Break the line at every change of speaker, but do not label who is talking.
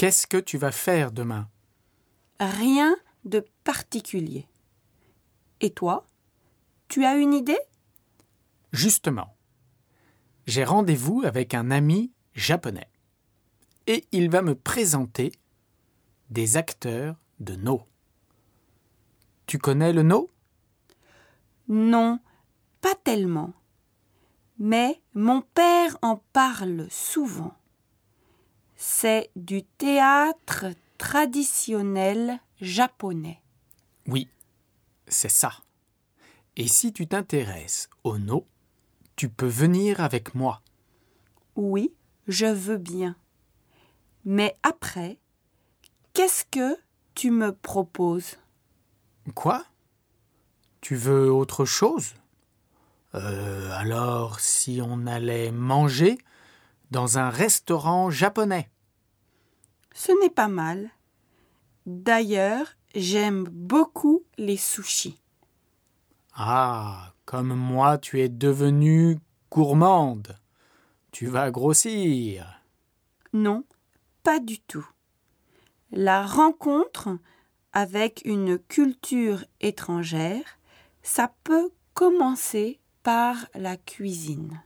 Qu'est-ce que tu vas faire demain?
Rien de particulier. Et toi? Tu as une idée?
Justement, j'ai rendez-vous avec un ami japonais. Et il va me présenter des acteurs de No. Tu connais le No?
Non, pas tellement. Mais mon père en parle souvent. C'est du théâtre traditionnel japonais.
Oui, c'est ça. Et si tu t'intéresses au No, tu peux venir avec moi.
Oui, je veux bien. Mais après, qu'est-ce que tu me proposes?
Quoi? Tu veux autre chose? Euh, alors si on allait manger dans un restaurant japonais
Ce n'est pas mal. D'ailleurs, j'aime beaucoup les sushis.
Ah, comme moi tu es devenue gourmande. Tu vas grossir.
Non, pas du tout. La rencontre avec une culture étrangère, ça peut commencer par la cuisine.